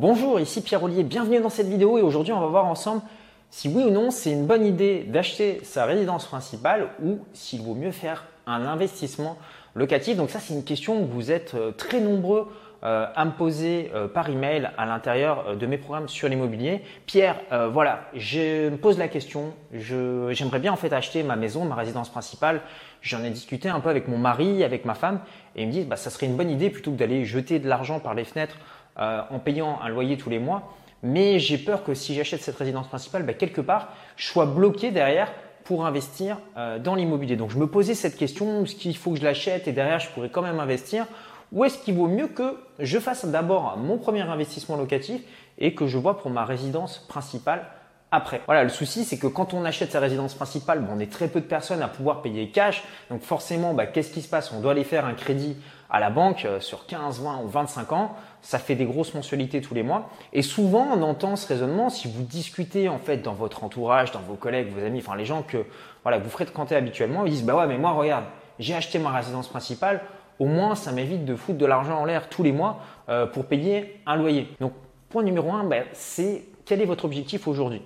Bonjour, ici Pierre Ollier, bienvenue dans cette vidéo et aujourd'hui on va voir ensemble si oui ou non c'est une bonne idée d'acheter sa résidence principale ou s'il vaut mieux faire un investissement locatif. Donc ça c'est une question que vous êtes euh, très nombreux euh, à me poser euh, par email à l'intérieur de mes programmes sur l'immobilier. Pierre, voilà, je me pose la question. J'aimerais bien en fait acheter ma maison, ma résidence principale. J'en ai discuté un peu avec mon mari, avec ma femme, et ils me disent bah ça serait une bonne idée plutôt que d'aller jeter de l'argent par les fenêtres en payant un loyer tous les mois. Mais j'ai peur que si j'achète cette résidence principale, bah, quelque part, je sois bloqué derrière pour investir dans l'immobilier. Donc je me posais cette question, est-ce qu'il faut que je l'achète et derrière je pourrais quand même investir? Ou est-ce qu'il vaut mieux que je fasse d'abord mon premier investissement locatif et que je vois pour ma résidence principale après. Voilà, le souci, c'est que quand on achète sa résidence principale, on est très peu de personnes à pouvoir payer cash. Donc forcément, bah, qu'est-ce qui se passe? On doit aller faire un crédit à la banque euh, sur 15, 20 ou 25 ans. Ça fait des grosses mensualités tous les mois. Et souvent, on entend ce raisonnement si vous discutez en fait dans votre entourage, dans vos collègues, vos amis, enfin les gens que voilà, vous fréquentez habituellement, ils disent bah ouais, mais moi regarde, j'ai acheté ma résidence principale au moins ça m'évite de foutre de l'argent en l'air tous les mois euh, pour payer un loyer. Donc point numéro un, ben, c'est quel est votre objectif aujourd'hui?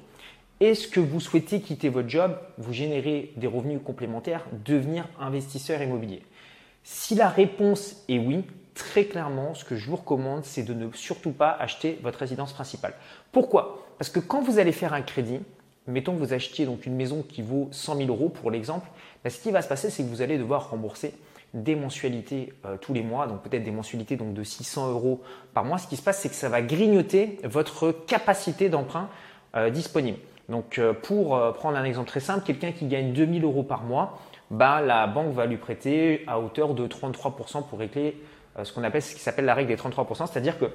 Est-ce que vous souhaitez quitter votre job, vous générer des revenus complémentaires, devenir investisseur immobilier? Si la réponse est oui, très clairement, ce que je vous recommande, c'est de ne surtout pas acheter votre résidence principale. Pourquoi? Parce que quand vous allez faire un crédit, mettons que vous achetiez donc une maison qui vaut 100 000 euros pour l'exemple, ben, ce qui va se passer, c'est que vous allez devoir rembourser des mensualités euh, tous les mois, donc peut-être des mensualités de 600 euros par mois. Ce qui se passe, c'est que ça va grignoter votre capacité d'emprunt euh, disponible. Donc euh, pour prendre un exemple très simple, quelqu'un qui gagne 2000 euros par mois, bah, la banque va lui prêter à hauteur de 33% pour régler ce qu'on appelle ce qui s'appelle la règle des 33%, c'est-à-dire que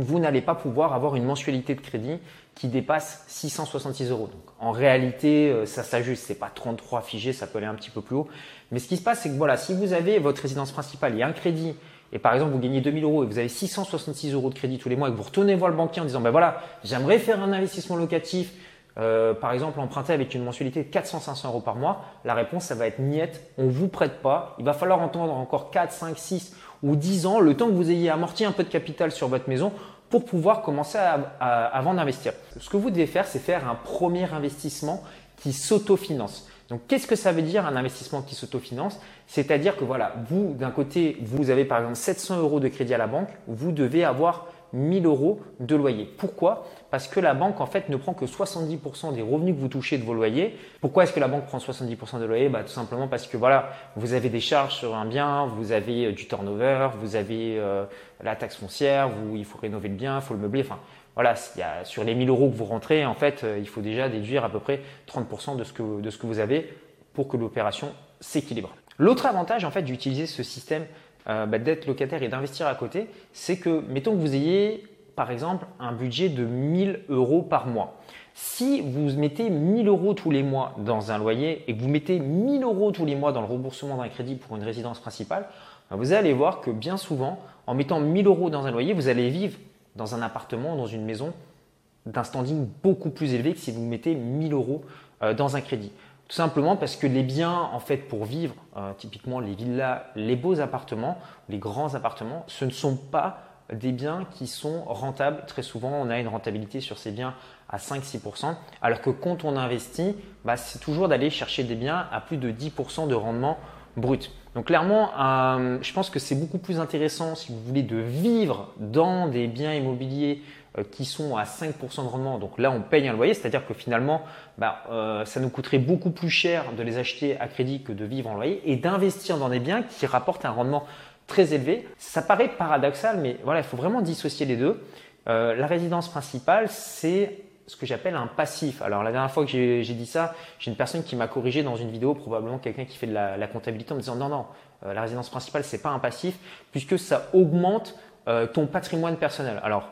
vous n'allez pas pouvoir avoir une mensualité de crédit qui dépasse 666 euros. Donc, en réalité, euh, ça s'ajuste. C'est pas 33 figé, ça peut aller un petit peu plus haut. Mais ce qui se passe, c'est que voilà, si vous avez votre résidence principale et un crédit, et par exemple, vous gagnez 2000 euros et vous avez 666 euros de crédit tous les mois et que vous retournez voir le banquier en disant, ben voilà, j'aimerais faire un investissement locatif, euh, par exemple, emprunter avec une mensualité de 400-500 euros par mois, la réponse, ça va être niette. On vous prête pas. Il va falloir entendre encore 4, 5, 6 ou 10 ans, le temps que vous ayez amorti un peu de capital sur votre maison pour pouvoir commencer à, avant d'investir. Ce que vous devez faire, c'est faire un premier investissement qui s'autofinance. Donc, qu'est-ce que ça veut dire un investissement qui s'autofinance? C'est-à-dire que voilà, vous, d'un côté, vous avez par exemple 700 euros de crédit à la banque, vous devez avoir 1000 euros de loyer. Pourquoi? Parce que la banque en fait ne prend que 70% des revenus que vous touchez de vos loyers. Pourquoi est-ce que la banque prend 70% de loyer bah, Tout simplement parce que voilà, vous avez des charges sur un bien, vous avez euh, du turnover, vous avez euh, la taxe foncière, vous, il faut rénover le bien, il faut le meubler. Enfin, voilà, sur les 1000 euros que vous rentrez, en fait, euh, il faut déjà déduire à peu près 30% de ce que, de ce que vous avez pour que l'opération s'équilibre. L'autre avantage en fait d'utiliser ce système euh, bah, d'être locataire et d'investir à côté, c'est que, mettons que vous ayez par exemple un budget de 1000 euros par mois. Si vous mettez 1000 euros tous les mois dans un loyer et que vous mettez 1000 euros tous les mois dans le remboursement d'un crédit pour une résidence principale, bah, vous allez voir que bien souvent, en mettant 1000 euros dans un loyer, vous allez vivre dans un appartement, dans une maison d'un standing beaucoup plus élevé que si vous mettez 1000 euros euh, dans un crédit. Tout simplement parce que les biens, en fait, pour vivre, euh, typiquement les villas, les beaux appartements, les grands appartements, ce ne sont pas des biens qui sont rentables. Très souvent, on a une rentabilité sur ces biens à 5-6%, alors que quand on investit, bah, c'est toujours d'aller chercher des biens à plus de 10% de rendement brut. Donc clairement, euh, je pense que c'est beaucoup plus intéressant si vous voulez de vivre dans des biens immobiliers euh, qui sont à 5% de rendement. Donc là, on paye un loyer, c'est-à-dire que finalement, bah, euh, ça nous coûterait beaucoup plus cher de les acheter à crédit que de vivre en loyer et d'investir dans des biens qui rapportent un rendement très élevé. Ça paraît paradoxal, mais voilà, il faut vraiment dissocier les deux. La résidence principale, c'est ce que j'appelle un passif. Alors la dernière fois que j'ai dit ça, j'ai une personne qui m'a corrigé dans une vidéo, probablement quelqu'un qui fait de la, comptabilité, en me disant non, non, la résidence principale, c'est pas un passif, puisque ça augmente ton patrimoine personnel. Alors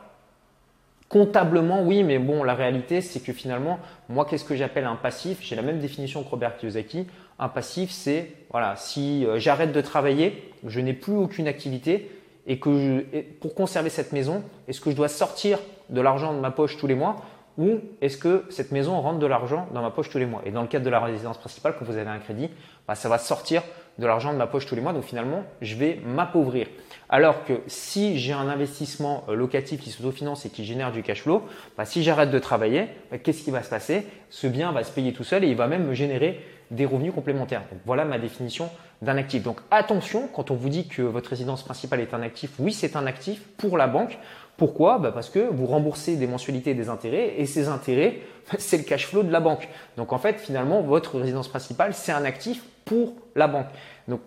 Comptablement, oui, mais bon, la réalité, c'est que finalement, moi, qu'est-ce que j'appelle un passif? J'ai la même définition que Robert Kiyosaki. Un passif, c'est, voilà, si euh, j'arrête de travailler, je n'ai plus aucune activité et que pour conserver cette maison, est-ce que je dois sortir de l'argent de ma poche tous les mois? Ou est-ce que cette maison rentre de l'argent dans ma poche tous les mois Et dans le cadre de la résidence principale, quand vous avez un crédit, bah, ça va sortir de l'argent de ma poche tous les mois. Donc finalement, je vais m'appauvrir. Alors que si j'ai un investissement euh, locatif qui s'autofinance et qui génère du cash flow, bah, si j'arrête de travailler, bah, qu'est-ce qui va se passer? Ce bien va se payer tout seul et il va même me générer des revenus complémentaires. Donc voilà ma définition d'un actif. Donc attention, quand on vous dit que votre résidence principale est un actif, oui c'est un actif pour la banque. Pourquoi? Bah, Parce que vous remboursez des mensualités et des intérêts et ces intérêts, c'est le cash flow de la banque. Donc en fait finalement votre résidence principale c'est un actif pour la banque. Donc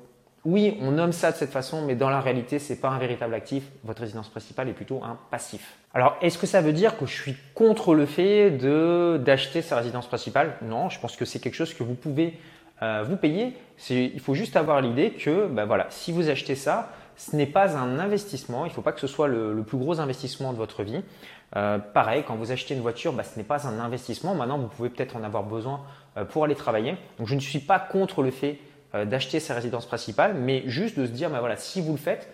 oui, on nomme ça de cette façon, mais dans la réalité, ce n'est pas un véritable actif. Votre résidence principale est plutôt un passif. Alors, est-ce que ça veut dire que je suis contre le fait d'acheter sa résidence principale? Non, je pense que c'est quelque chose que vous pouvez euh, vous payer. Il faut juste avoir l'idée que, ben voilà, si vous achetez ça, ce n'est pas un investissement. Il ne faut pas que ce soit le, plus gros investissement de votre vie. Euh, pareil, quand vous achetez une voiture, ben, ce n'est pas un investissement. Maintenant, vous pouvez peut-être en avoir besoin euh, pour aller travailler. Donc, je ne suis pas contre le fait d'acheter sa résidence principale, mais juste de se dire, bah voilà, si vous le faites,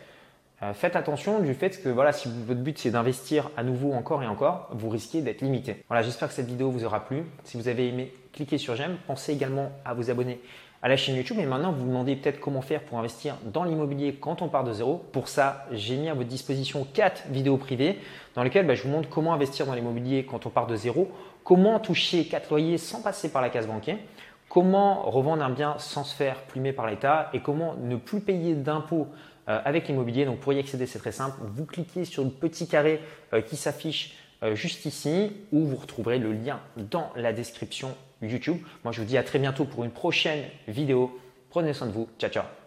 euh, faites attention du fait que voilà, si votre but c'est d'investir à nouveau encore et encore, vous risquez d'être limité. Voilà, j'espère que cette vidéo vous aura plu. Si vous avez aimé, cliquez sur j'aime. Pensez également à vous abonner à la chaîne YouTube. Et maintenant, vous vous demandez peut-être comment faire pour investir dans l'immobilier quand on part de zéro. Pour ça, j'ai mis à votre disposition quatre vidéos privées dans lesquelles bah, je vous montre comment investir dans l'immobilier quand on part de zéro, comment toucher quatre loyers sans passer par la case bancaire comment revendre un bien sans se faire plumer par l'État et comment ne plus payer d'impôts euh, avec l'immobilier. Donc pour y accéder, c'est très simple. Vous cliquez sur le petit carré euh, qui s'affiche euh, juste ici où vous retrouverez le lien dans la description YouTube. Moi, je vous dis à très bientôt pour une prochaine vidéo. Prenez soin de vous. Ciao, ciao.